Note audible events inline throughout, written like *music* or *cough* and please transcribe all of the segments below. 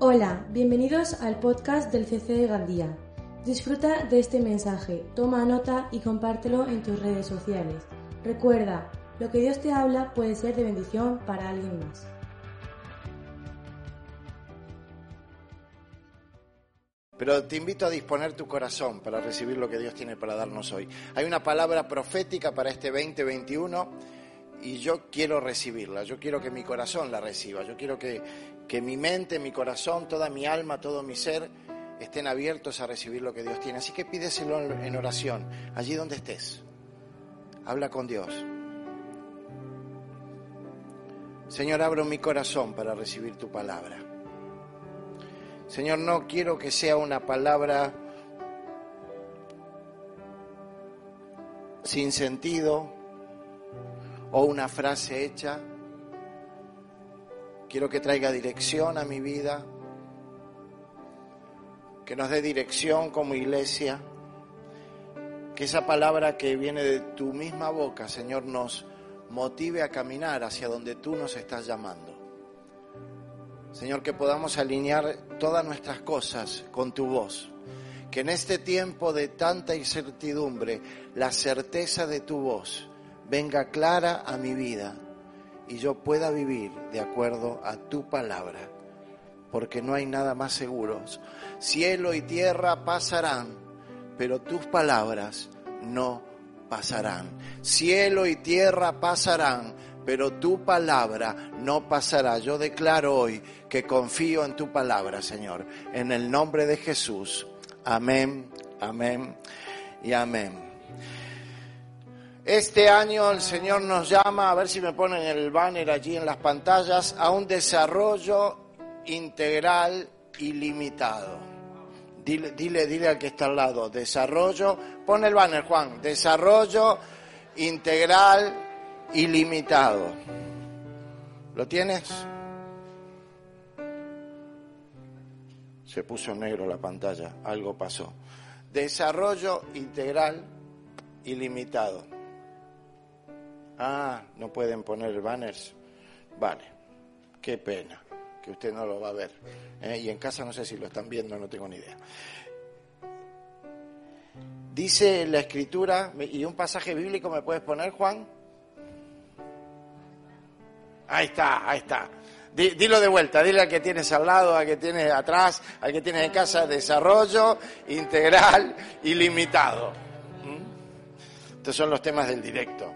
Hola, bienvenidos al podcast del CC de Gandía. Disfruta de este mensaje, toma nota y compártelo en tus redes sociales. Recuerda, lo que Dios te habla puede ser de bendición para alguien más. Pero te invito a disponer tu corazón para recibir lo que Dios tiene para darnos hoy. Hay una palabra profética para este 2021 y yo quiero recibirla, yo quiero que mi corazón la reciba, yo quiero que, que mi mente, mi corazón, toda mi alma, todo mi ser estén abiertos a recibir lo que Dios tiene. Así que pídeselo en oración, allí donde estés. Habla con Dios. Señor, abro mi corazón para recibir tu palabra. Señor, no quiero que sea una palabra sin sentido o una frase hecha. Quiero que traiga dirección a mi vida, que nos dé dirección como iglesia, que esa palabra que viene de tu misma boca, Señor, nos motive a caminar hacia donde tú nos estás llamando. Señor, que podamos alinear todas nuestras cosas con tu voz. Que en este tiempo de tanta incertidumbre, la certeza de tu voz venga clara a mi vida y yo pueda vivir de acuerdo a tu palabra. Porque no hay nada más seguro. Cielo y tierra pasarán, pero tus palabras no pasarán. Cielo y tierra pasarán, pero tu palabra no pasará. Yo declaro hoy que confío en tu palabra, Señor, en el nombre de Jesús. Amén, amén y amén. Este año el Señor nos llama, a ver si me ponen el banner allí en las pantallas, a un desarrollo integral ilimitado. Dile, dile, dile al que está al lado, desarrollo, pon el banner Juan, desarrollo integral ilimitado. ¿Lo tienes? Se puso negro la pantalla, algo pasó. Desarrollo integral ilimitado. Ah, no pueden poner banners. Vale, qué pena que usted no lo va a ver. ¿eh? Y en casa no sé si lo están viendo, no tengo ni idea. Dice la escritura, y un pasaje bíblico me puedes poner, Juan. Ahí está, ahí está. Dilo de vuelta, dile al que tienes al lado, al que tienes atrás, al que tienes en casa, desarrollo integral ilimitado. ¿Mm? Estos son los temas del directo.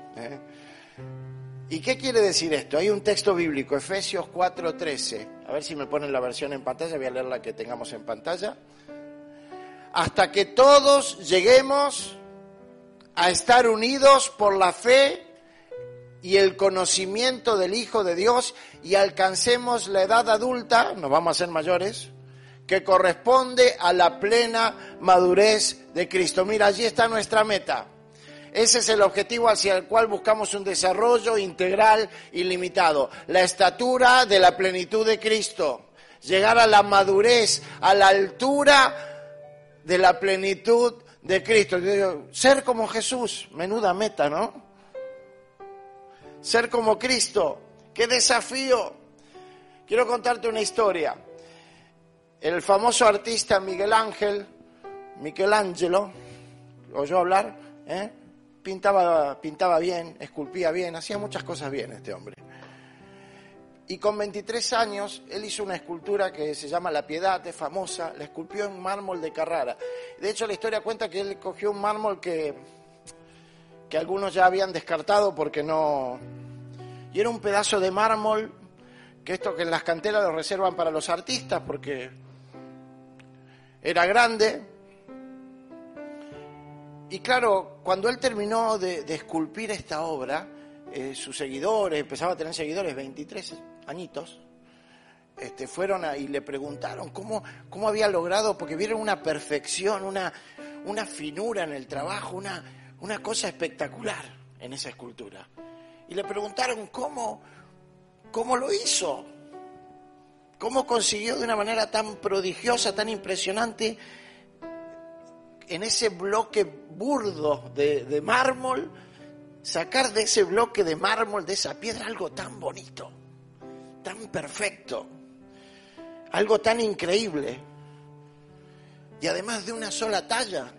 ¿Y qué quiere decir esto? Hay un texto bíblico, Efesios 4:13. A ver si me ponen la versión en pantalla, voy a leer la que tengamos en pantalla. Hasta que todos lleguemos a estar unidos por la fe y el conocimiento del Hijo de Dios y alcancemos la edad adulta, nos vamos a ser mayores, que corresponde a la plena madurez de Cristo. Mira, allí está nuestra meta. Ese es el objetivo hacia el cual buscamos un desarrollo integral y limitado. La estatura de la plenitud de Cristo. Llegar a la madurez, a la altura de la plenitud de Cristo. Ser como Jesús, menuda meta, ¿no? ser como Cristo. ¡Qué desafío! Quiero contarte una historia. El famoso artista Miguel Ángel, Michelangelo, oyó hablar, ¿eh? Pintaba, pintaba bien, esculpía bien, hacía muchas cosas bien este hombre. Y con 23 años él hizo una escultura que se llama La Piedad, es famosa, la esculpió en mármol de Carrara. De hecho la historia cuenta que él cogió un mármol que que algunos ya habían descartado porque no... Y era un pedazo de mármol, que esto que en las canteras lo reservan para los artistas porque era grande. Y claro, cuando él terminó de, esculpir esta obra, eh, sus seguidores, empezaba a tener seguidores, 23 añitos, este, fueron y le preguntaron cómo, cómo había logrado, porque vieron una perfección, una, una finura en el trabajo, una, una cosa espectacular en esa escultura. Y le preguntaron cómo, cómo lo hizo, cómo consiguió de una manera tan prodigiosa, tan impresionante, en ese bloque burdo de, de mármol, sacar de ese bloque de mármol, de esa piedra, algo tan bonito, tan perfecto. Algo tan increíble. Y además de una sola talla.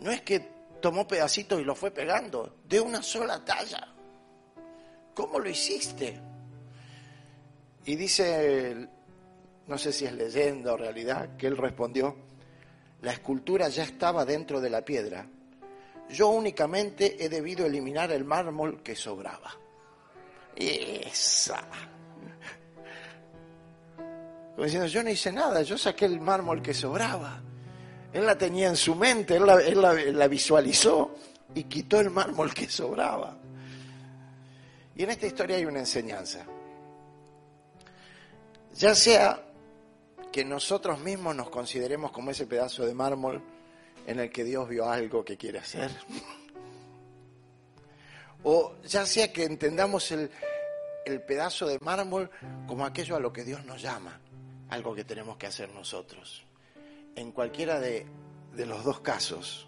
No es que tomó pedacitos y lo fue pegando, de una sola talla. ¿Cómo lo hiciste? Y dice, no sé si es leyenda o realidad, que él respondió, la escultura ya estaba dentro de la piedra. Yo únicamente he debido eliminar el mármol que sobraba. Esa. Como diciendo, yo no hice nada, yo saqué el mármol que sobraba. Él la tenía en su mente, él, la, visualizó y quitó el mármol que sobraba. Y en esta historia hay una enseñanza. Ya sea que nosotros mismos nos consideremos como ese pedazo de mármol en el que Dios vio algo que quiere hacer. O ya sea que entendamos el, el pedazo de mármol como aquello a lo que Dios nos llama, algo que tenemos que hacer nosotros en cualquiera de, los dos casos,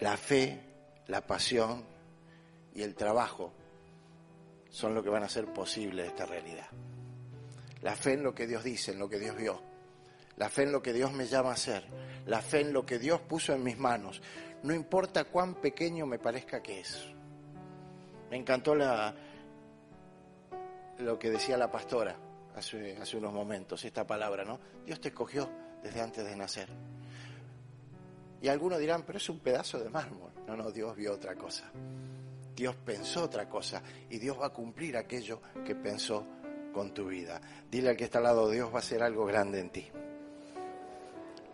la fe, la pasión y el trabajo son lo que van a hacer posible esta realidad. La fe en lo que Dios dice, en lo que Dios vio. La fe en lo que Dios me llama a hacer. La fe en lo que Dios puso en mis manos. No importa cuán pequeño me parezca que es. Me encantó la, lo que decía la pastora hace, hace unos momentos, esta palabra, ¿no? Dios te escogió desde antes de nacer. Y algunos dirán, pero es un pedazo de mármol. No, no, Dios vio otra cosa. Dios pensó otra cosa y Dios va a cumplir aquello que pensó con tu vida. Dile al que está al lado, Dios va a hacer algo grande en ti.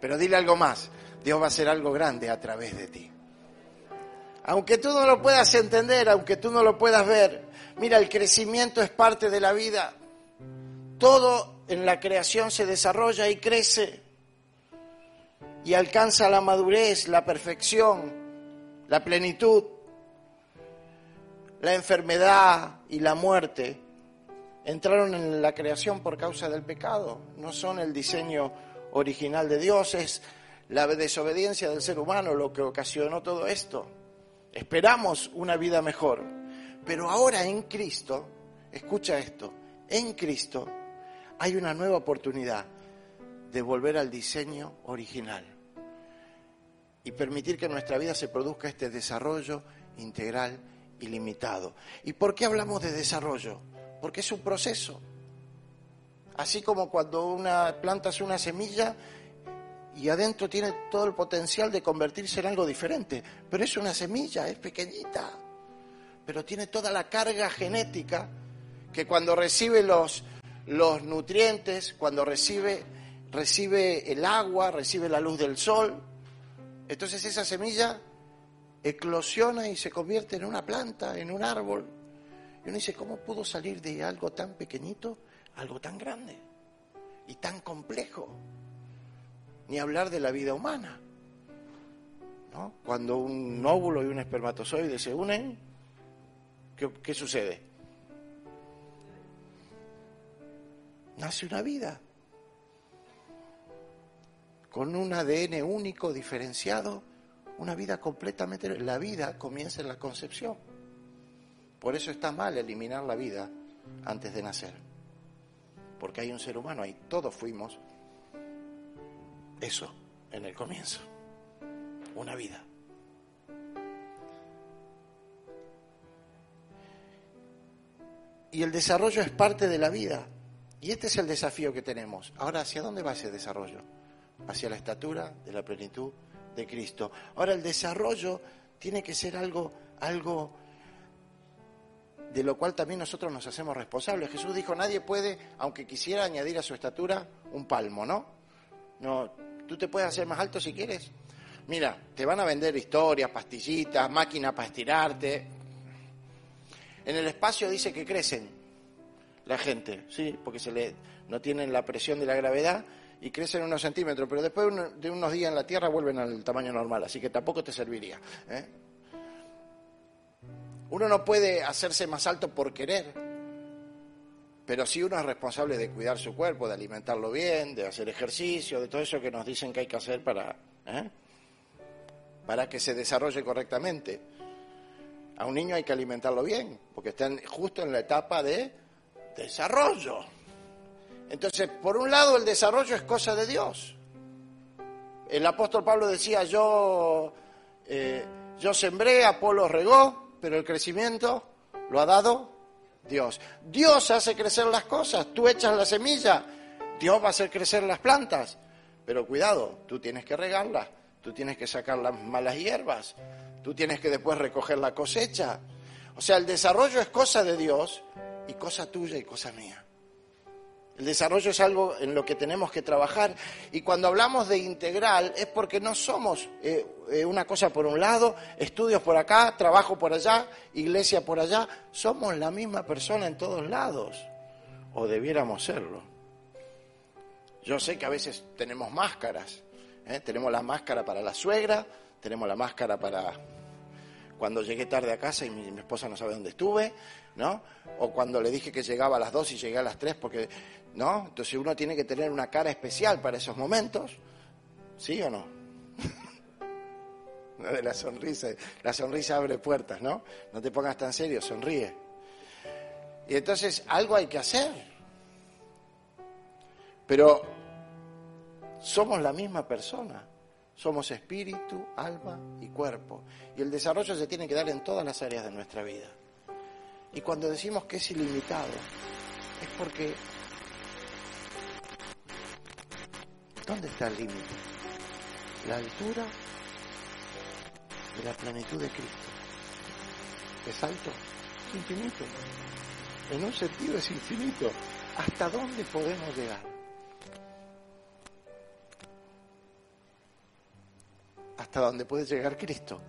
Pero dile algo más, Dios va a hacer algo grande a través de ti. Aunque tú no lo puedas entender, aunque tú no lo puedas ver, mira, el crecimiento es parte de la vida. Todo en la creación se desarrolla y crece y alcanza la madurez, la perfección, la plenitud. La enfermedad y la muerte entraron en la creación por causa del pecado, no son el diseño original de Dios, es la desobediencia del ser humano lo que ocasionó todo esto. Esperamos una vida mejor, pero ahora en Cristo, escucha esto, en Cristo hay una nueva oportunidad de volver al diseño original y permitir que en nuestra vida se produzca este desarrollo integral y limitado. ¿Y por qué hablamos de desarrollo? Porque es un proceso. Así como cuando una planta es una semilla y adentro tiene todo el potencial de convertirse en algo diferente, pero es una semilla, es pequeñita, pero tiene toda la carga genética que cuando recibe los, los nutrientes, cuando recibe, recibe el agua, recibe la luz del sol, entonces esa semilla eclosiona y se convierte en una planta, en un árbol. Y uno dice, ¿cómo pudo salir de algo tan pequeñito algo tan grande y tan complejo? Ni hablar de la vida humana. ¿no? Cuando un óvulo y un espermatozoide se unen, ¿qué, qué sucede? Nace una vida con un ADN único, diferenciado, una vida completamente... La vida comienza en la concepción. Por eso está mal eliminar la vida antes de nacer. Porque hay un ser humano ahí, todos fuimos eso en el comienzo, una vida. Y el desarrollo es parte de la vida. Y este es el desafío que tenemos. Ahora, ¿hacia dónde va ese desarrollo? hacia la estatura de la plenitud de Cristo. Ahora el desarrollo tiene que ser algo, algo de lo cual también nosotros nos hacemos responsables. Jesús dijo, nadie puede, aunque quisiera añadir a su estatura un palmo, ¿no? No, tú te puedes hacer más alto si quieres. Mira, te van a vender historias, pastillitas, máquina para estirarte. En el espacio dice que crecen la gente, sí, porque se le no tienen la presión de la gravedad y crecen unos centímetros, pero después de unos días en la Tierra vuelven al tamaño normal, así que tampoco te serviría. ¿eh? Uno no puede hacerse más alto por querer, pero sí uno es responsable de cuidar su cuerpo, de alimentarlo bien, de hacer ejercicio, de todo eso que nos dicen que hay que hacer para, ¿eh? para que se desarrolle correctamente. A un niño hay que alimentarlo bien, porque está justo en la etapa de desarrollo. Entonces, por un lado, el desarrollo es cosa de Dios. El apóstol Pablo decía, yo, eh, yo sembré, Apolo regó, pero el crecimiento lo ha dado Dios. Dios hace crecer las cosas, tú echas la semilla, Dios va a hacer crecer las plantas. Pero cuidado, tú tienes que regarlas, tú tienes que sacar las malas hierbas, tú tienes que después recoger la cosecha. O sea, el desarrollo es cosa de Dios y cosa tuya y cosa mía. El desarrollo es algo en lo que tenemos que trabajar y cuando hablamos de integral es porque no somos eh, eh, una cosa por un lado, estudios por acá, trabajo por allá, iglesia por allá, somos la misma persona en todos lados, o debiéramos serlo. Yo sé que a veces tenemos máscaras, ¿eh? tenemos la máscara para la suegra, tenemos la máscara para cuando llegué tarde a casa y mi, mi esposa no sabe dónde estuve, ¿no? O cuando le dije que llegaba a las dos y llegué a las tres porque ¿no? Entonces uno tiene que tener una cara especial para esos momentos, ¿sí o no? *laughs* de la sonrisa, la sonrisa abre puertas, ¿no? No te pongas tan serio, sonríe. Y entonces algo hay que hacer. Pero somos la misma persona. Somos espíritu, alma y cuerpo. Y el desarrollo se tiene que dar en todas las áreas de nuestra vida. Y cuando decimos que es ilimitado, es porque ¿Dónde está el límite? La altura de la plenitud de Cristo. ¿Es alto? Es infinito. En un sentido es infinito. ¿Hasta dónde podemos llegar? Hasta dónde puede llegar Cristo.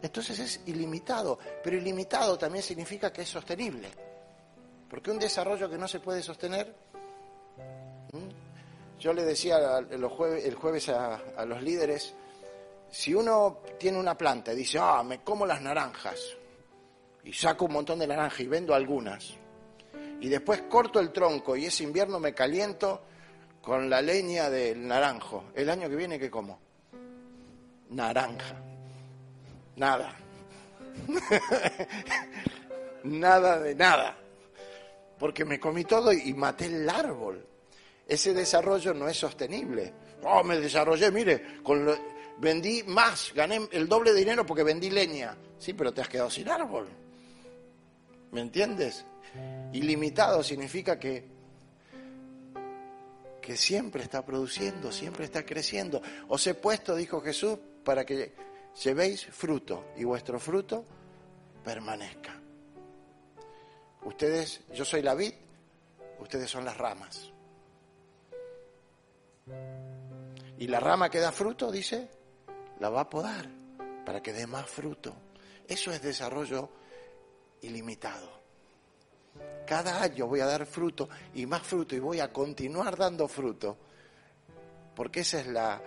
Entonces es ilimitado, pero ilimitado también significa que es sostenible. Porque un desarrollo que no se puede sostener yo le decía el jueves a, los líderes, si uno tiene una planta y dice, ah, me como las naranjas, y saco un montón de naranjas y vendo algunas, y después corto el tronco y ese invierno me caliento con la leña del naranjo, el año que viene, ¿qué como? Naranja. Nada. *laughs* nada de nada. Porque me comí todo y maté el árbol ese desarrollo no es sostenible. Oh, me desarrollé, mire, vendí más, gané el doble de dinero porque vendí leña. Sí, pero te has quedado sin árbol. ¿Me entiendes? Ilimitado significa que, que siempre está produciendo, siempre está creciendo. Os he puesto, dijo Jesús, para que llevéis fruto y vuestro fruto permanezca. Ustedes, yo soy la vid, ustedes son las ramas. Y la rama que da fruto, dice, la va a podar para que dé más fruto. Eso es desarrollo ilimitado. Cada año voy a dar fruto y más fruto y voy a continuar dando fruto. Porque esa es la,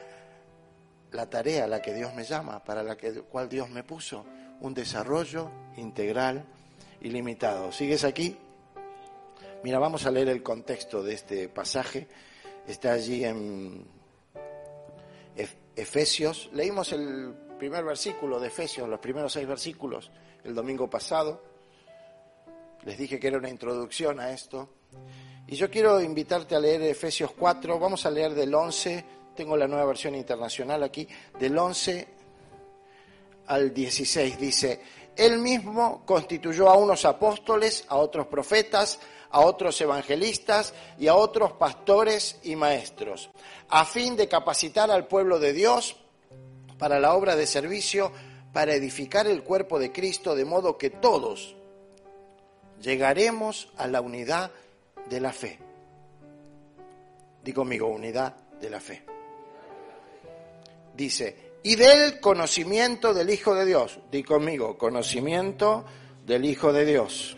la tarea a la que Dios me llama, para la que, cual Dios me puso. Un desarrollo integral ilimitado. ¿Sigues aquí? Mira, vamos a leer el contexto de este pasaje. Está allí en Efesios. Leímos el primer versículo de Efesios, los primeros seis versículos, el domingo pasado. Les dije que era una introducción a esto. Y yo quiero invitarte a leer Efesios 4. Vamos a leer del 11, tengo la nueva versión internacional aquí, del 11 al 16. Dice, Él mismo constituyó a unos apóstoles, a otros profetas, a otros evangelistas y a otros pastores y maestros, a fin de capacitar al pueblo de Dios para la obra de servicio, para edificar el cuerpo de Cristo, de modo que todos llegaremos a la unidad de la fe. Digo conmigo, unidad de la fe. Dice, y del conocimiento del Hijo de Dios. Di conmigo, conocimiento del Hijo de Dios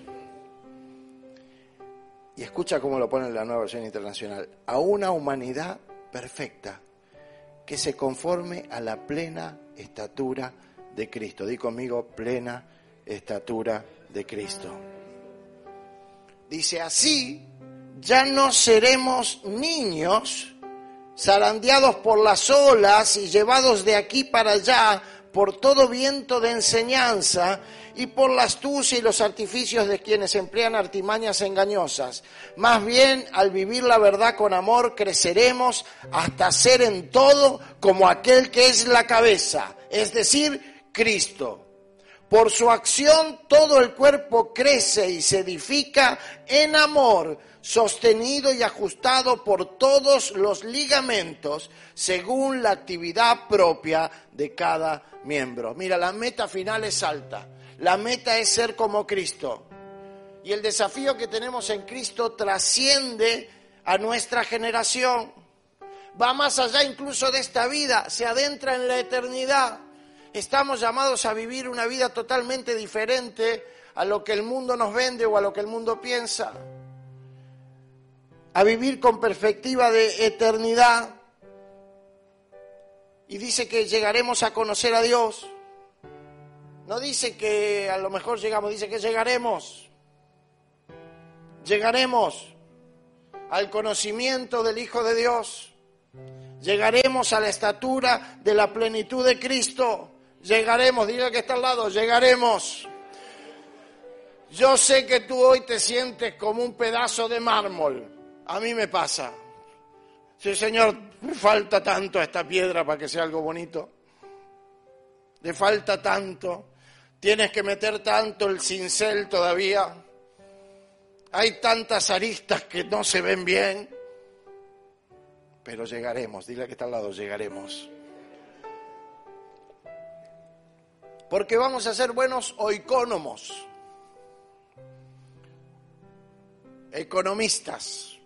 y escucha cómo lo pone la nueva versión internacional, a una humanidad perfecta que se conforme a la plena estatura de Cristo. Di conmigo, plena estatura de Cristo. Dice así, ya no seremos niños zarandeados por las olas y llevados de aquí para allá por todo viento de enseñanza y por la astucia y los artificios de quienes emplean artimañas engañosas. Más bien, al vivir la verdad con amor, creceremos hasta ser en todo como aquel que es la cabeza, es decir, Cristo. Por su acción todo el cuerpo crece y se edifica en amor, sostenido y ajustado por todos los ligamentos según la actividad propia de cada miembro. Mira, la meta final es alta. La meta es ser como Cristo. Y el desafío que tenemos en Cristo trasciende a nuestra generación. Va más allá incluso de esta vida, se adentra en la eternidad. Estamos llamados a vivir una vida totalmente diferente a lo que el mundo nos vende o a lo que el mundo piensa. A vivir con perspectiva de eternidad. Y dice que llegaremos a conocer a Dios. No dice que a lo mejor llegamos, dice que llegaremos. Llegaremos al conocimiento del Hijo de Dios. Llegaremos a la estatura de la plenitud de Cristo. Llegaremos, diga que está al lado, llegaremos. Yo sé que tú hoy te sientes como un pedazo de mármol. A mí me pasa. Sí, Señor, falta tanto a esta piedra para que sea algo bonito. Le falta tanto. Tienes que meter tanto el cincel todavía. Hay tantas aristas que no se ven bien. Pero llegaremos, dile que está al lado, llegaremos. Porque vamos a ser buenos oicónomos, economistas,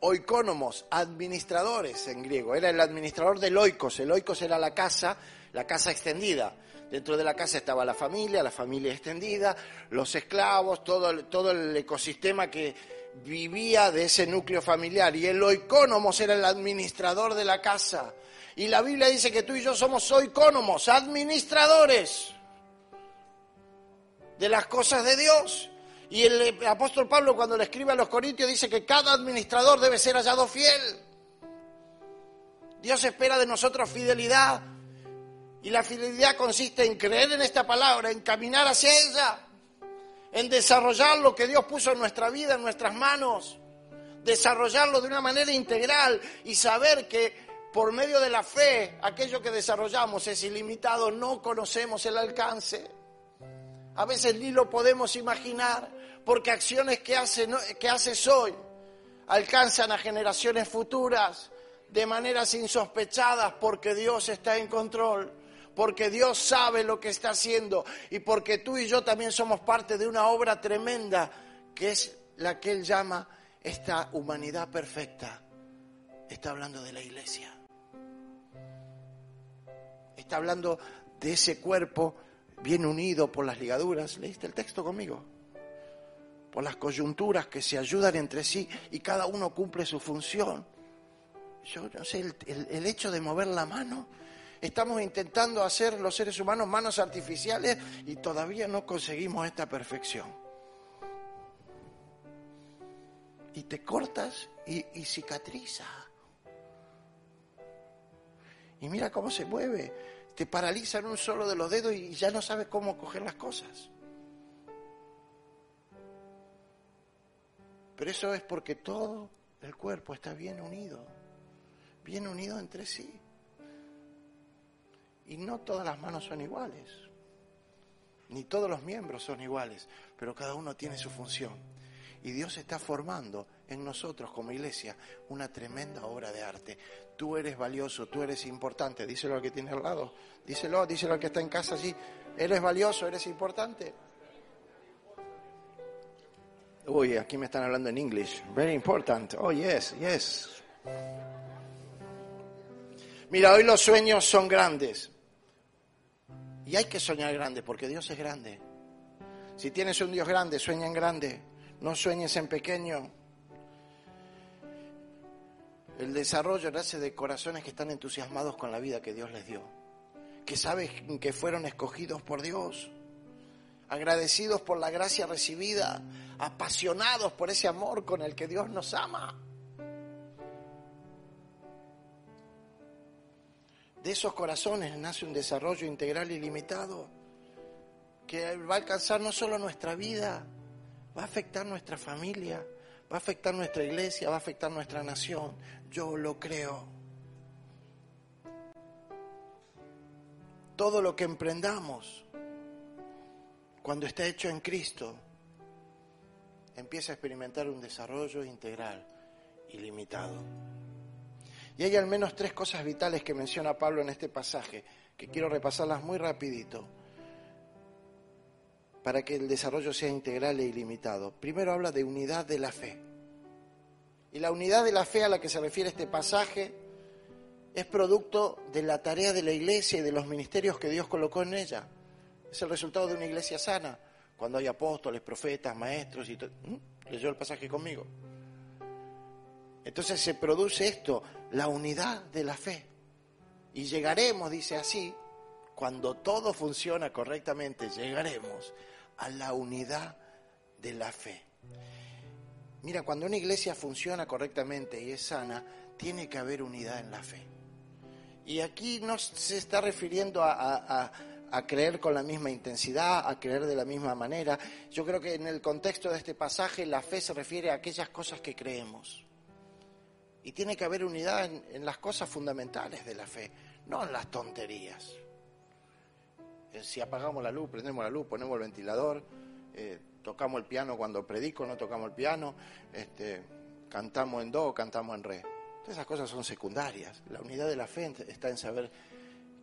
oicónomos, administradores en griego. Era el administrador del oikos. El oikos era la casa, la casa extendida. Dentro de la casa estaba la familia, la familia extendida, los esclavos, todo el, todo el ecosistema que vivía de ese núcleo familiar. Y el oicónomos era el administrador de la casa. Y la Biblia dice que tú y yo somos oicónomos, administradores de las cosas de Dios. Y el apóstol Pablo cuando le escribe a los Corintios dice que cada administrador debe ser hallado fiel. Dios espera de nosotros fidelidad, y la fidelidad consiste en creer en esta palabra, en caminar hacia ella, en desarrollar lo que Dios puso en nuestra vida, en nuestras manos, desarrollarlo de una manera integral y saber que por medio de la fe aquello que desarrollamos es ilimitado, no conocemos el alcance. A veces ni lo podemos imaginar porque acciones que, hace, que haces hoy alcanzan a generaciones futuras de maneras insospechadas porque Dios está en control porque Dios sabe lo que está haciendo y porque tú y yo también somos parte de una obra tremenda que es la que Él llama esta humanidad perfecta. Está hablando de la iglesia. Está hablando de ese cuerpo bien unido por las ligaduras. ¿Leíste el texto conmigo? Por las coyunturas que se ayudan entre sí y cada uno cumple su función. Yo no sé, el, hecho de mover la mano Estamos intentando hacer los seres humanos manos artificiales y todavía no conseguimos esta perfección. Y te cortas y, cicatriza. Y mira cómo se mueve. Te paraliza en un solo de los dedos y ya no sabes cómo coger las cosas. Pero eso es porque todo el cuerpo está bien unido, bien unido entre sí. Y no todas las manos son iguales, ni todos los miembros son iguales, pero cada uno tiene su función. Y Dios está formando en nosotros como iglesia una tremenda obra de arte. Tú eres valioso, tú eres importante. Díselo al que tiene al lado. Díselo, díselo al que está en casa allí. Eres valioso, eres importante. Uy, aquí me están hablando en inglés. Very important. Oh, yes, yes. Mira, hoy los sueños son grandes. Y hay que soñar grande, porque Dios es grande. Si tienes un Dios grande, sueña en grande, no sueñes en pequeño. El desarrollo nace de corazones que están entusiasmados con la vida que Dios les dio, que saben que fueron escogidos por Dios, agradecidos por la gracia recibida, apasionados por ese amor con el que Dios nos ama. De esos corazones nace un desarrollo integral ilimitado que va a alcanzar no solo nuestra vida, va a afectar nuestra familia, va a afectar nuestra iglesia, va a afectar nuestra nación. Yo lo creo. Todo lo que emprendamos, cuando está hecho en Cristo, empieza a experimentar un desarrollo integral, ilimitado. Y hay al menos tres cosas vitales que menciona Pablo en este pasaje, que quiero repasarlas muy rapidito, para que el desarrollo sea integral e ilimitado. Primero habla de unidad de la fe. Y la unidad de la fe a la que se refiere este pasaje es producto de la tarea de la iglesia y de los ministerios que Dios colocó en ella. Es el resultado de una iglesia sana, cuando hay apóstoles, profetas, maestros y todo. ¿Mm? ¿Leyó el pasaje conmigo? Entonces se produce esto, la unidad de la fe. Y llegaremos, dice así, cuando todo funciona correctamente, llegaremos a la unidad de la fe. Mira, cuando una iglesia funciona correctamente y es sana, tiene que haber unidad en la fe. Y aquí no se está refiriendo a, a, creer con la misma intensidad, a creer de la misma manera. Yo creo que en el contexto de este pasaje la fe se refiere a aquellas cosas que creemos. Y tiene que haber unidad en las cosas fundamentales de la fe, no en las tonterías. Eh, si apagamos la luz, prendemos la luz, ponemos el ventilador, eh, tocamos el piano cuando predico, no tocamos el piano, este, cantamos en do, cantamos en re. Todas esas cosas son secundarias. La unidad de la fe está en saber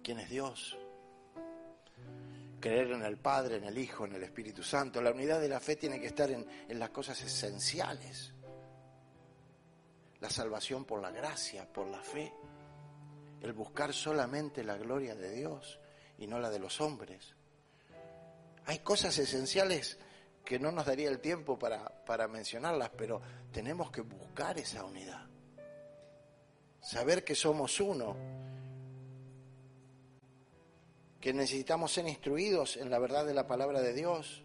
quién es Dios, creer en el Padre, en el Hijo, en el Espíritu Santo. La unidad de la fe tiene que estar en, en las cosas esenciales. La salvación por la gracia, por la fe. El buscar solamente la gloria de Dios y no la de los hombres. Hay cosas esenciales que no nos daría el tiempo para, para mencionarlas, pero tenemos que buscar esa unidad. Saber que somos uno, que necesitamos ser instruidos en la verdad de la palabra de Dios,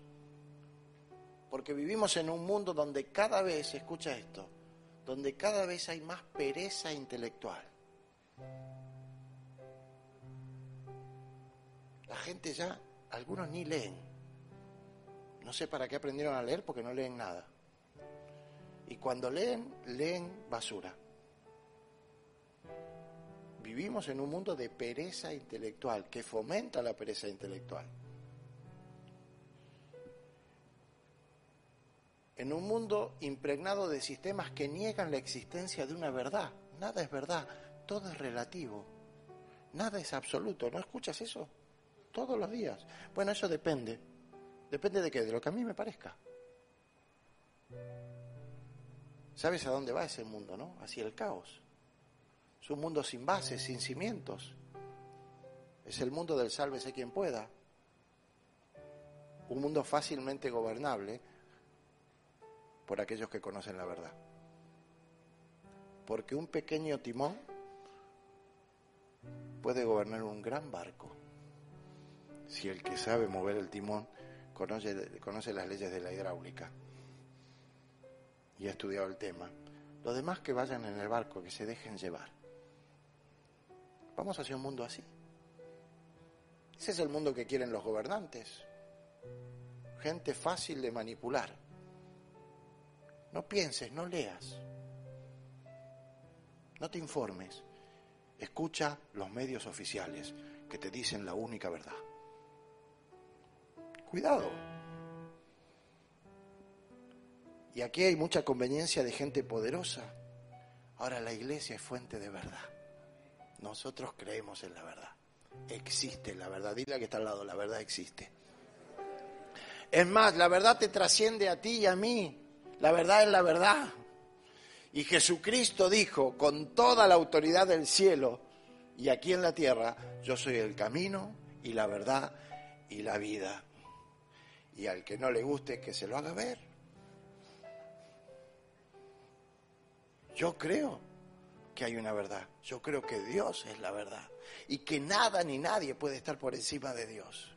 porque vivimos en un mundo donde cada vez, escucha esto, donde cada vez hay más pereza intelectual. La gente ya, algunos ni leen. No sé para qué aprendieron a leer porque no leen nada. Y cuando leen, leen basura. Vivimos en un mundo de pereza intelectual que fomenta la pereza intelectual. En un mundo impregnado de sistemas que niegan la existencia de una verdad. Nada es verdad, todo es relativo. Nada es absoluto. ¿No escuchas eso? todos los días. Bueno, eso depende. Depende de qué, de lo que a mí me parezca. ¿Sabes a dónde va ese mundo, no? Hacia el caos. Es un mundo sin bases, sin cimientos. Es el mundo del sálvese quien pueda. Un mundo fácilmente gobernable por aquellos que conocen la verdad. Porque un pequeño timón puede gobernar un gran barco si el que sabe mover el timón conoce, conoce las leyes de la hidráulica y ha estudiado el tema. Los demás que vayan en el barco, que se dejen llevar. Vamos hacia un mundo así. Ese es el mundo que quieren los gobernantes. Gente fácil de manipular. No pienses, no leas. No te informes. Escucha los medios oficiales que te dicen la única verdad. Cuidado. Y aquí hay mucha conveniencia de gente poderosa. Ahora la iglesia es fuente de verdad. Nosotros creemos en la verdad. Existe la verdad. Dile que está al lado, la verdad existe. Es más, la verdad te trasciende a ti y a mí. La verdad es la verdad. Y Jesucristo dijo con toda la autoridad del cielo y aquí en la tierra, yo soy el camino y la verdad y la vida y al que no le guste que se lo haga ver. Yo creo que hay una verdad. Yo creo que Dios es la verdad y que nada ni nadie puede estar por encima de Dios.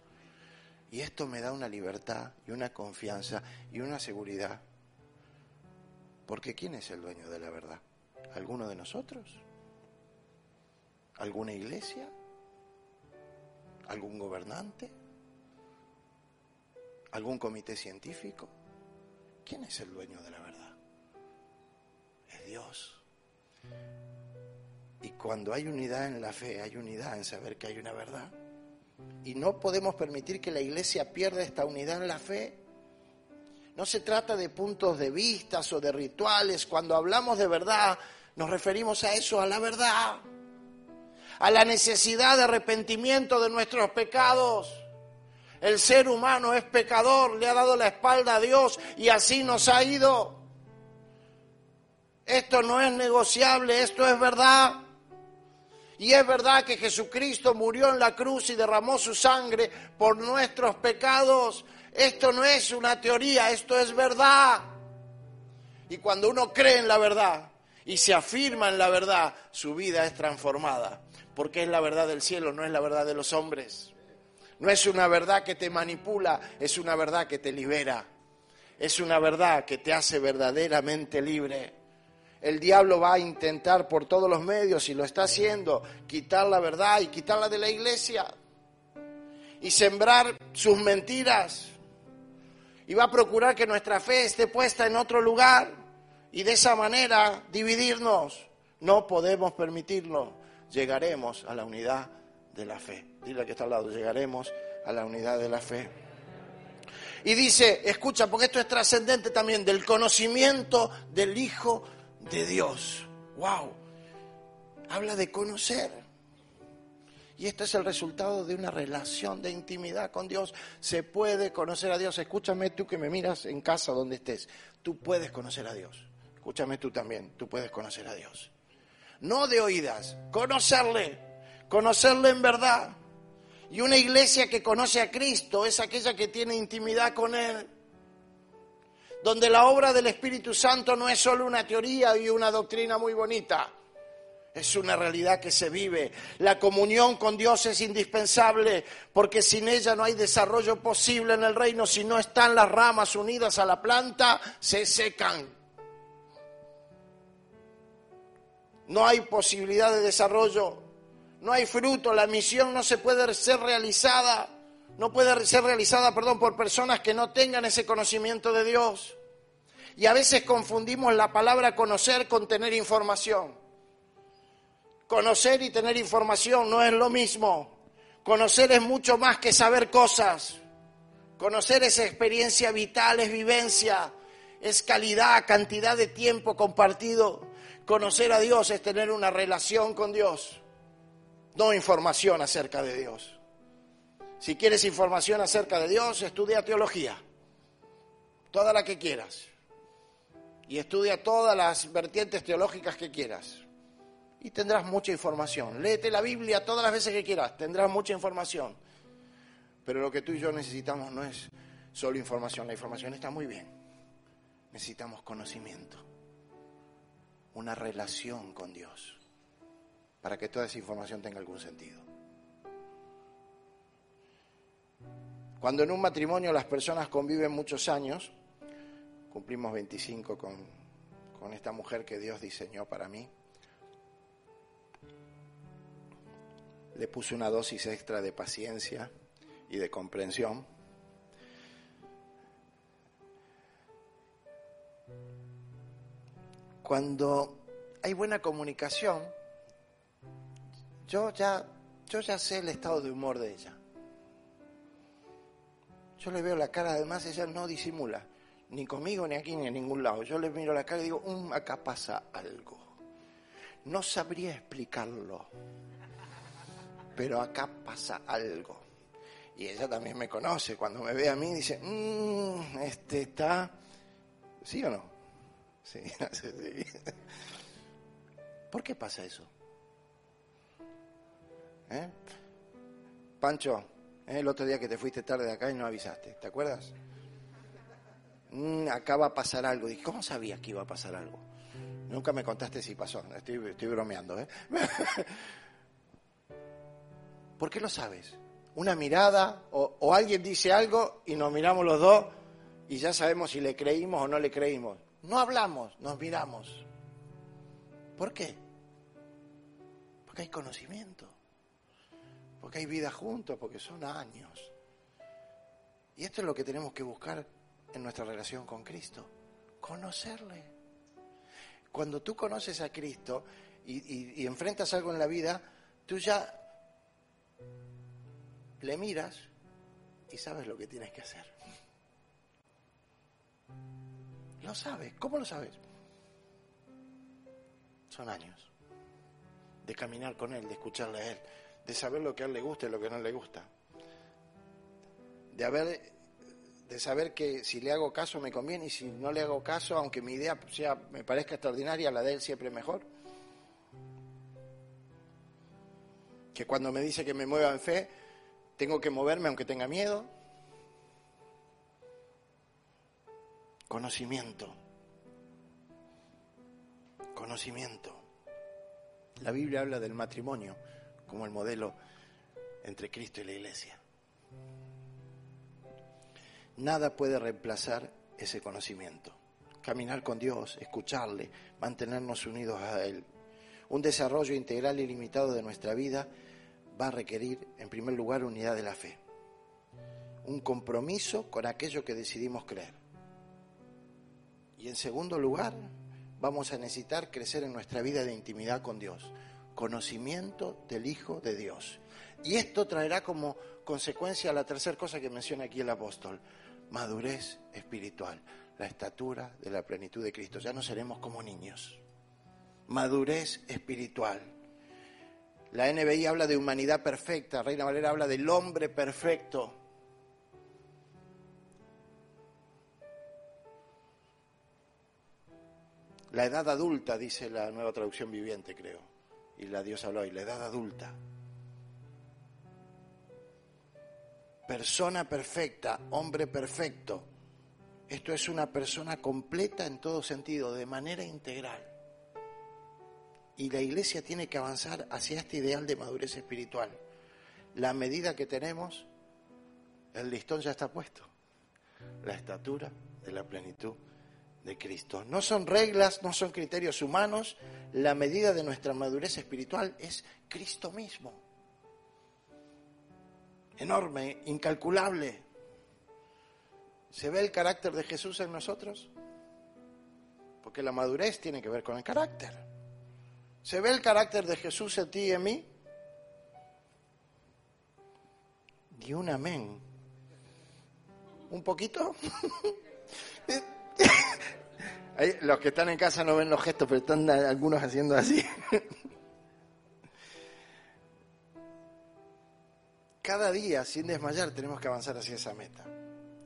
Y esto me da una libertad y una confianza y una seguridad. Porque ¿quién es el dueño de la verdad? ¿Alguno de nosotros? ¿Alguna iglesia? ¿Algún gobernante? ¿Algún comité científico? ¿Quién es el dueño de la verdad? Es Dios. Y cuando hay unidad en la fe, hay unidad en saber que hay una verdad. Y no podemos permitir que la iglesia pierda esta unidad en la fe. No se trata de puntos de vista o de rituales. Cuando hablamos de verdad, nos referimos a eso, a la verdad. A la necesidad de arrepentimiento de nuestros pecados. El ser humano es pecador, le ha dado la espalda a Dios y así nos ha ido. Esto no es negociable, esto es verdad. Y es verdad que Jesucristo murió en la cruz y derramó su sangre por nuestros pecados. Esto no es una teoría, esto es verdad. Y cuando uno cree en la verdad y se afirma en la verdad, su vida es transformada. Porque es la verdad del cielo, no es la verdad de los hombres. No es una verdad que te manipula, es una verdad que te libera. Es una verdad que te hace verdaderamente libre el diablo va a intentar por todos los medios, y lo está haciendo, quitar la verdad y quitarla de la iglesia y sembrar sus mentiras. Y va a procurar que nuestra fe esté puesta en otro lugar y de esa manera dividirnos. No podemos permitirlo. Llegaremos a la unidad de la fe. Dile que está al lado, llegaremos a la unidad de la fe. Y dice, escucha, porque esto es trascendente también, del conocimiento del Hijo de Dios. ¡Wow! Habla de conocer. Y este es el resultado de una relación de intimidad con Dios. Se puede conocer a Dios. Escúchame tú que me miras en casa donde estés. Tú puedes conocer a Dios. Escúchame tú también. Tú puedes conocer a Dios. No de oídas. Conocerle. Conocerle en verdad. Y una iglesia que conoce a Cristo es aquella que tiene intimidad con Él donde la obra del Espíritu Santo no es solo una teoría y una doctrina muy bonita, es una realidad que se vive. La comunión con Dios es indispensable porque sin ella no hay desarrollo posible en el reino. Si no están las ramas unidas a la planta, se secan. No hay posibilidad de desarrollo, no hay fruto, la misión no se puede ser realizada no puede ser realizada, perdón, por personas que no tengan ese conocimiento de Dios. Y a veces confundimos la palabra conocer con tener información. Conocer y tener información no es lo mismo. Conocer es mucho más que saber cosas. Conocer es experiencia vital, es vivencia, es calidad, cantidad de tiempo compartido. Conocer a Dios es tener una relación con Dios, no información acerca de Dios. Si quieres información acerca de Dios, estudia teología, toda la que quieras. Y estudia todas las vertientes teológicas que quieras. Y tendrás mucha información. Léete la Biblia todas las veces que quieras, tendrás mucha información. Pero lo que tú y yo necesitamos no es solo información, la información está muy bien. Necesitamos conocimiento, una relación con Dios, para que toda esa información tenga algún sentido. Cuando en un matrimonio las personas conviven muchos años, cumplimos 25 con, con esta mujer que Dios diseñó para mí, le puse una dosis extra de paciencia y de comprensión. Cuando hay buena comunicación, yo ya, yo ya sé el estado de humor de ella. Yo le veo la cara, además ella no disimula, ni conmigo, ni aquí, ni en ningún lado. Yo le miro la cara y digo, um, acá pasa algo. No sabría explicarlo, pero acá pasa algo. Y ella también me conoce, cuando me ve a mí dice, mmm, este está... ¿Sí o no? Sí, *laughs* sí. ¿Por qué pasa eso? ¿Eh? Pancho, el otro día que te fuiste tarde de acá y no avisaste, ¿te acuerdas? Mm, acá va a pasar algo. Dije, ¿cómo sabías que iba a pasar algo? Nunca me contaste si pasó, estoy, estoy bromeando, ¿eh? *laughs* ¿Por qué lo sabes? Una mirada o, alguien dice algo y nos miramos los dos y ya sabemos si le creímos o no le creímos. No hablamos, nos miramos. ¿Por qué? Porque hay conocimiento porque hay vida juntos, porque son años. Y esto es lo que tenemos que buscar en nuestra relación con Cristo, conocerle. Cuando tú conoces a Cristo y, enfrentas algo en la vida, tú ya le miras y sabes lo que tienes que hacer. Lo sabes. ¿Cómo lo sabes? Son años de caminar con Él, de escucharle a Él, de saber lo que a Él le gusta y lo que no le gusta. De haber de saber que si le hago caso me conviene y si no le hago caso, aunque mi idea sea, me parezca extraordinaria, la de él siempre mejor. Que cuando me dice que me mueva en fe, tengo que moverme aunque tenga miedo. Conocimiento. Conocimiento. La Biblia habla del matrimonio como el modelo entre Cristo y la Iglesia. Nada puede reemplazar ese conocimiento. Caminar con Dios, escucharle, mantenernos unidos a Él. Un desarrollo integral y limitado de nuestra vida va a requerir, en primer lugar, unidad de la fe. Un compromiso con aquello que decidimos creer. Y en segundo lugar, vamos a necesitar crecer en nuestra vida de intimidad con Dios. Conocimiento del Hijo de Dios. Y esto traerá como consecuencia la tercera cosa que menciona aquí el apóstol, madurez espiritual, la estatura de la plenitud de Cristo. Ya no seremos como niños. Madurez espiritual. La NBI habla de humanidad perfecta, Reina Valera habla del hombre perfecto. La edad adulta, dice la nueva traducción viviente, creo, y la Dios habló hoy, la edad adulta. persona perfecta, hombre perfecto. Esto es una persona completa en todo sentido, de manera integral. Y la iglesia tiene que avanzar hacia este ideal de madurez espiritual. La medida que tenemos, el listón ya está puesto. La estatura de la plenitud de Cristo. No son reglas, no son criterios humanos. La medida de nuestra madurez espiritual es Cristo mismo enorme, incalculable. ¿Se ve el carácter de Jesús en nosotros? Porque la madurez tiene que ver con el carácter. ¿Se ve el carácter de Jesús en ti y en mí? Di un amén. ¿Un poquito? *laughs* Los que están en casa no ven los gestos, pero están algunos haciendo así. *laughs* cada día, sin desmayar, tenemos que avanzar hacia esa meta.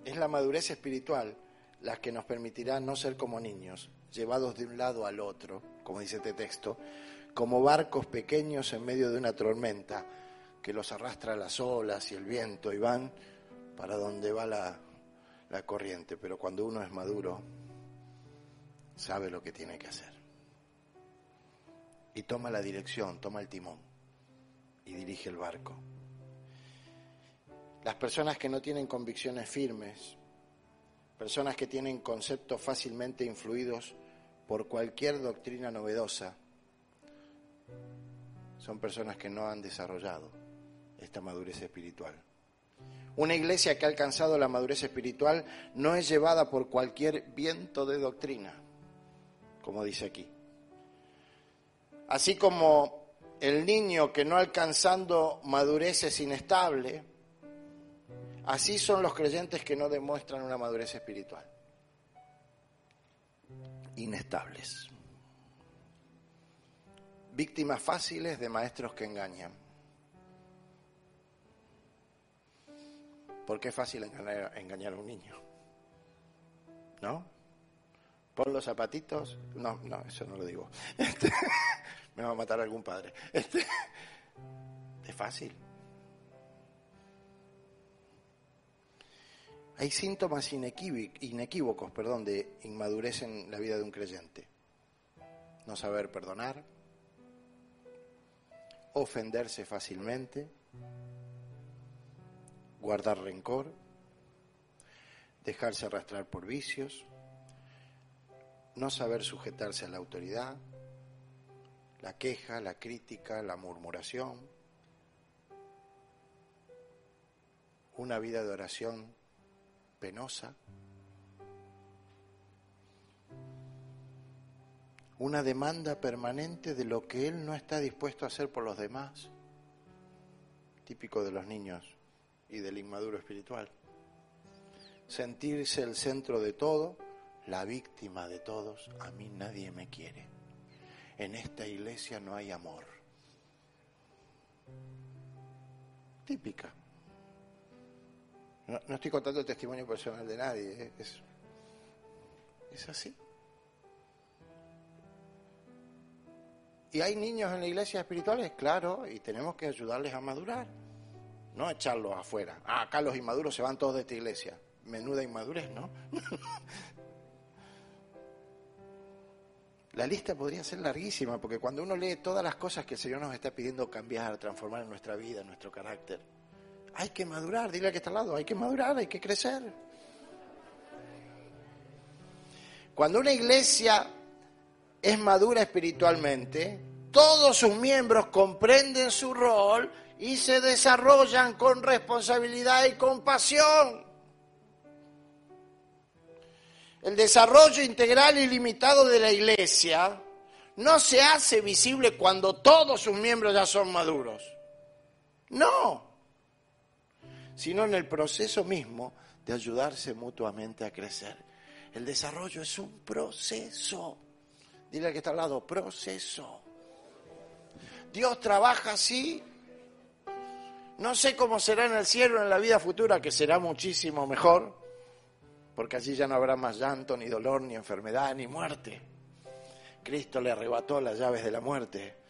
Es la madurez espiritual la que nos permitirá no ser como niños, llevados de un lado al otro, como dice este texto, como barcos pequeños en medio de una tormenta que los arrastra las olas y el viento y van para donde va la, la corriente. Pero cuando uno es maduro, sabe lo que tiene que hacer. Y toma la dirección, toma el timón y dirige el barco. Las personas que no tienen convicciones firmes, personas que tienen conceptos fácilmente influidos por cualquier doctrina novedosa, son personas que no han desarrollado esta madurez espiritual. Una iglesia que ha alcanzado la madurez espiritual no es llevada por cualquier viento de doctrina, como dice aquí. Así como el niño que no alcanzando madurez es inestable, Así son los creyentes que no demuestran una madurez espiritual. Inestables. Víctimas fáciles de maestros que engañan. Porque es fácil engañar, a un niño. ¿No? Pon los zapatitos. No, no, eso no lo digo. *laughs* Este, *laughs* me va a matar algún padre. Este, *laughs* es fácil. Hay síntomas inequívocos perdón, de inmadurez en la vida de un creyente. No saber perdonar, ofenderse fácilmente, guardar rencor, dejarse arrastrar por vicios, no saber sujetarse a la autoridad, la queja, la crítica, la murmuración, una vida de oración penosa, una demanda permanente de lo que él no está dispuesto a hacer por los demás, típico de los niños y del inmaduro espiritual. Sentirse el centro de todo, la víctima de todos, a mí nadie me quiere. En esta iglesia no hay amor. Típica. No, estoy contando el testimonio personal de nadie, ¿eh? es, así. Y hay niños en la iglesia espirituales, claro, y tenemos que ayudarles a madurar, no echarlos afuera. Ah, acá los inmaduros se van todos de esta iglesia. Menuda inmadurez, ¿no? *laughs* La lista podría ser larguísima, porque cuando uno lee todas las cosas que el Señor nos está pidiendo cambiar, transformar en nuestra vida, en nuestro carácter, hay que madurar, dile a que está al lado, hay que madurar, hay que crecer. Cuando una iglesia es madura espiritualmente, todos sus miembros comprenden su rol y se desarrollan con responsabilidad y compasión. El desarrollo integral y limitado de la iglesia no se hace visible cuando todos sus miembros ya son maduros. No, sino en el proceso mismo de ayudarse mutuamente a crecer. El desarrollo es un proceso. Dile al que está al lado, proceso. Dios trabaja así. No sé cómo será en el cielo, en la vida futura, que será muchísimo mejor, porque allí ya no habrá más llanto, ni dolor, ni enfermedad, ni muerte. Cristo le arrebató las llaves de la muerte.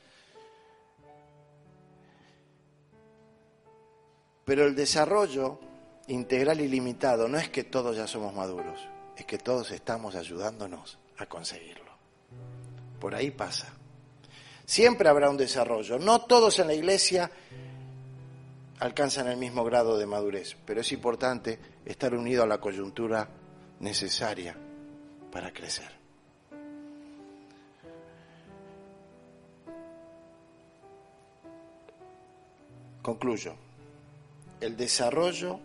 Pero el desarrollo integral y limitado no es que todos ya somos maduros, es que todos estamos ayudándonos a conseguirlo. Por ahí pasa. Siempre habrá un desarrollo. No todos en la iglesia alcanzan el mismo grado de madurez, pero es importante estar unido a la coyuntura necesaria para crecer. Concluyo. El desarrollo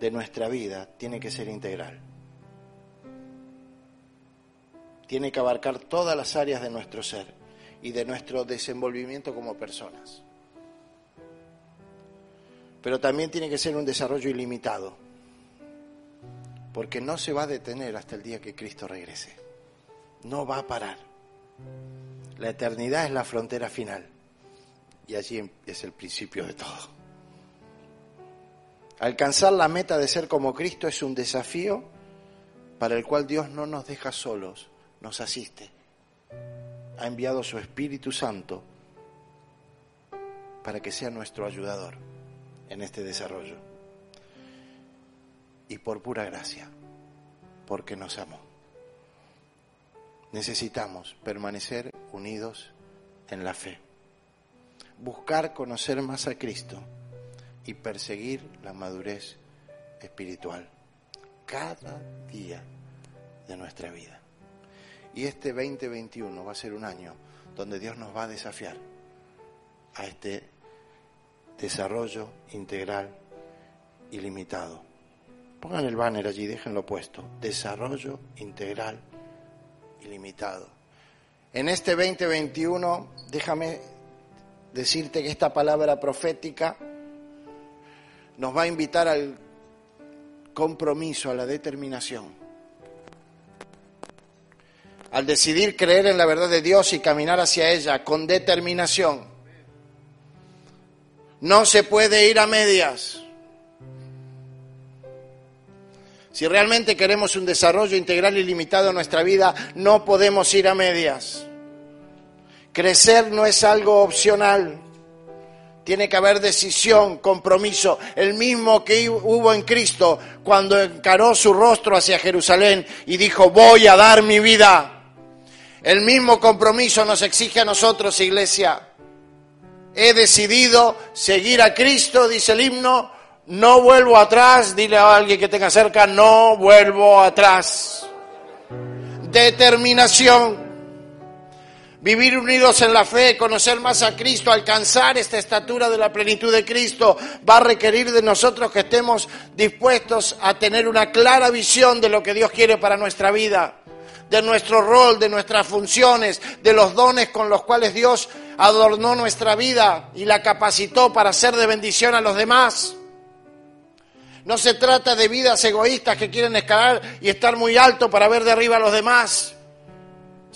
de nuestra vida tiene que ser integral tiene que abarcar todas las áreas de nuestro ser y de nuestro desenvolvimiento como personas. Pero también tiene que ser un desarrollo ilimitado, porque no se va a detener hasta el día que Cristo regrese. No va a parar. La eternidad es la frontera final y allí es el principio de todo. Alcanzar la meta de ser como Cristo es un desafío para el cual Dios no nos deja solos, nos asiste. Ha enviado su Espíritu Santo para que sea nuestro ayudador en este desarrollo. Y por pura gracia, porque nos amó. Necesitamos permanecer unidos en la fe, buscar conocer más a Cristo y perseguir la madurez espiritual cada día de nuestra vida. Y este 2021 va a ser un año donde Dios nos va a desafiar a este desarrollo integral ilimitado. Pongan el banner allí, déjenlo puesto. Desarrollo integral ilimitado. En este 2021, déjame decirte que esta palabra profética nos va a invitar al compromiso, a la determinación al decidir creer en la verdad de Dios y caminar hacia ella con determinación. No se puede ir a medias. Si realmente queremos un desarrollo integral y limitado en nuestra vida, no podemos ir a medias. Crecer no es algo opcional. Tiene que haber decisión, compromiso, el mismo que hubo en Cristo cuando encaró su rostro hacia Jerusalén y dijo, voy a dar mi vida. El mismo compromiso nos exige a nosotros, iglesia. He decidido seguir a Cristo, dice el himno, no vuelvo atrás, dile a alguien que tenga cerca, no vuelvo atrás. Determinación. Vivir unidos en la fe, conocer más a Cristo, alcanzar esta estatura de la plenitud de Cristo, va a requerir de nosotros que estemos dispuestos a tener una clara visión de lo que Dios quiere para nuestra vida, de nuestro rol, de nuestras funciones, de los dones con los cuales Dios adornó nuestra vida y la capacitó para ser de bendición a los demás. No se trata de vidas egoístas que quieren escalar y estar muy alto para ver de arriba a los demás.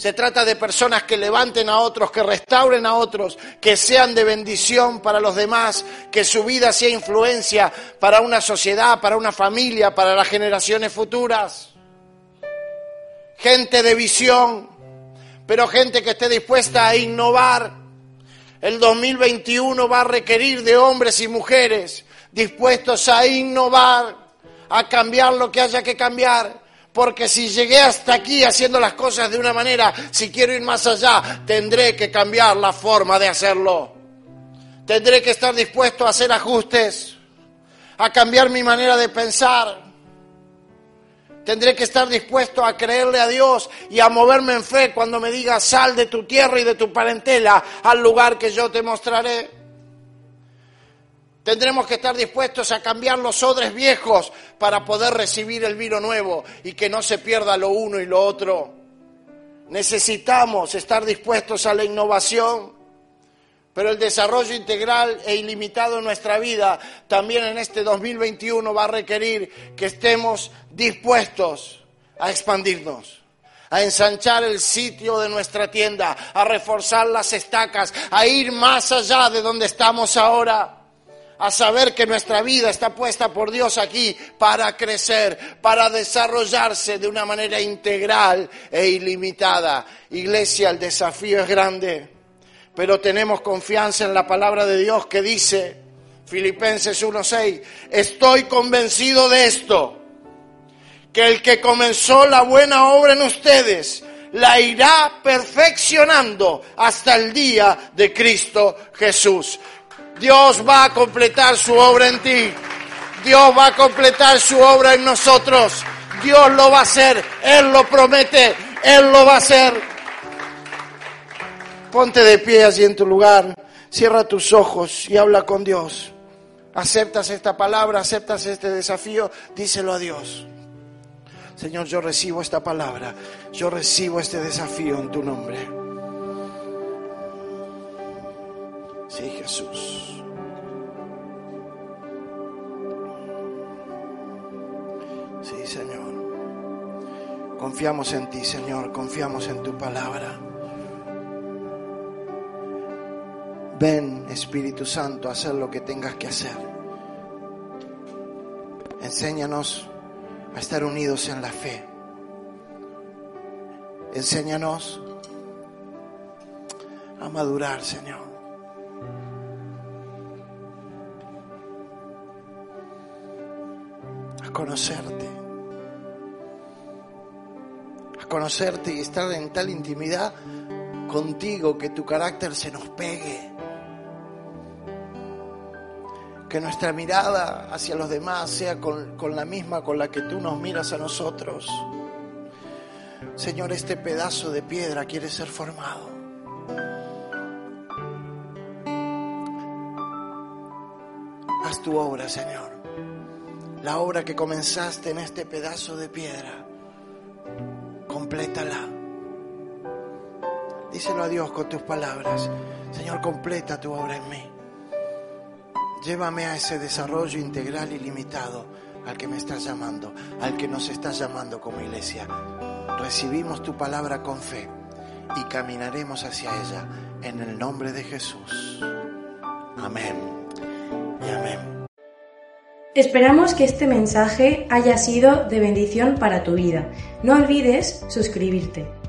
Se trata de personas que levanten a otros, que restauren a otros, que sean de bendición para los demás, que su vida sea influencia para una sociedad, para una familia, para las generaciones futuras. Gente de visión, pero gente que esté dispuesta a innovar. El 2021 va a requerir de hombres y mujeres dispuestos a innovar, a cambiar lo que haya que cambiar, porque si llegué hasta aquí haciendo las cosas de una manera, si quiero ir más allá, tendré que cambiar la forma de hacerlo. Tendré que estar dispuesto a hacer ajustes, a cambiar mi manera de pensar. Tendré que estar dispuesto a creerle a Dios y a moverme en fe cuando me diga sal de tu tierra y de tu parentela al lugar que yo te mostraré. Tendremos que estar dispuestos a cambiar los odres viejos para poder recibir el vino nuevo y que no se pierda lo uno y lo otro. Necesitamos estar dispuestos a la innovación, pero el desarrollo integral e ilimitado en nuestra vida también en este 2021 va a requerir que estemos dispuestos a expandirnos a ensanchar el sitio de nuestra tienda, a reforzar las estacas, a ir más allá de donde estamos ahora a saber que nuestra vida está puesta por Dios aquí para crecer, para desarrollarse de una manera integral e ilimitada. Iglesia, el desafío es grande, pero tenemos confianza en la palabra de Dios que dice, Filipenses 1.6, estoy convencido de esto, que el que comenzó la buena obra en ustedes, la irá perfeccionando hasta el día de Cristo Jesús. Dios va a completar su obra en ti. Dios va a completar su obra en nosotros. Dios lo va a hacer. Él lo promete. Él lo va a hacer. Ponte de pie allí en tu lugar. Cierra tus ojos y habla con Dios. ¿Aceptas esta palabra? ¿Aceptas este desafío? Díselo a Dios. Señor, yo recibo esta palabra. Yo recibo este desafío en tu nombre. Sí, Jesús. Sí, Señor. Confiamos en ti, Señor. Confiamos en tu palabra. Ven, Espíritu Santo, a hacer lo que tengas que hacer. Enséñanos a estar unidos en la fe. Enséñanos a madurar, Señor. A conocerte conocerte y estar en tal intimidad contigo que tu carácter se nos pegue. Que nuestra mirada hacia los demás sea con, con la misma con la que tú nos miras a nosotros. Señor, este pedazo de piedra quiere ser formado. Haz tu obra, Señor. La obra que comenzaste en este pedazo de piedra complétala. Díselo a Dios con tus palabras. Señor, completa tu obra en mí. Llévame a ese desarrollo integral y limitado al que me estás llamando, al que nos estás llamando como iglesia. Recibimos tu palabra con fe y caminaremos hacia ella en el nombre de Jesús. Amén y amén. Esperamos que este mensaje haya sido de bendición para tu vida. No olvides suscribirte.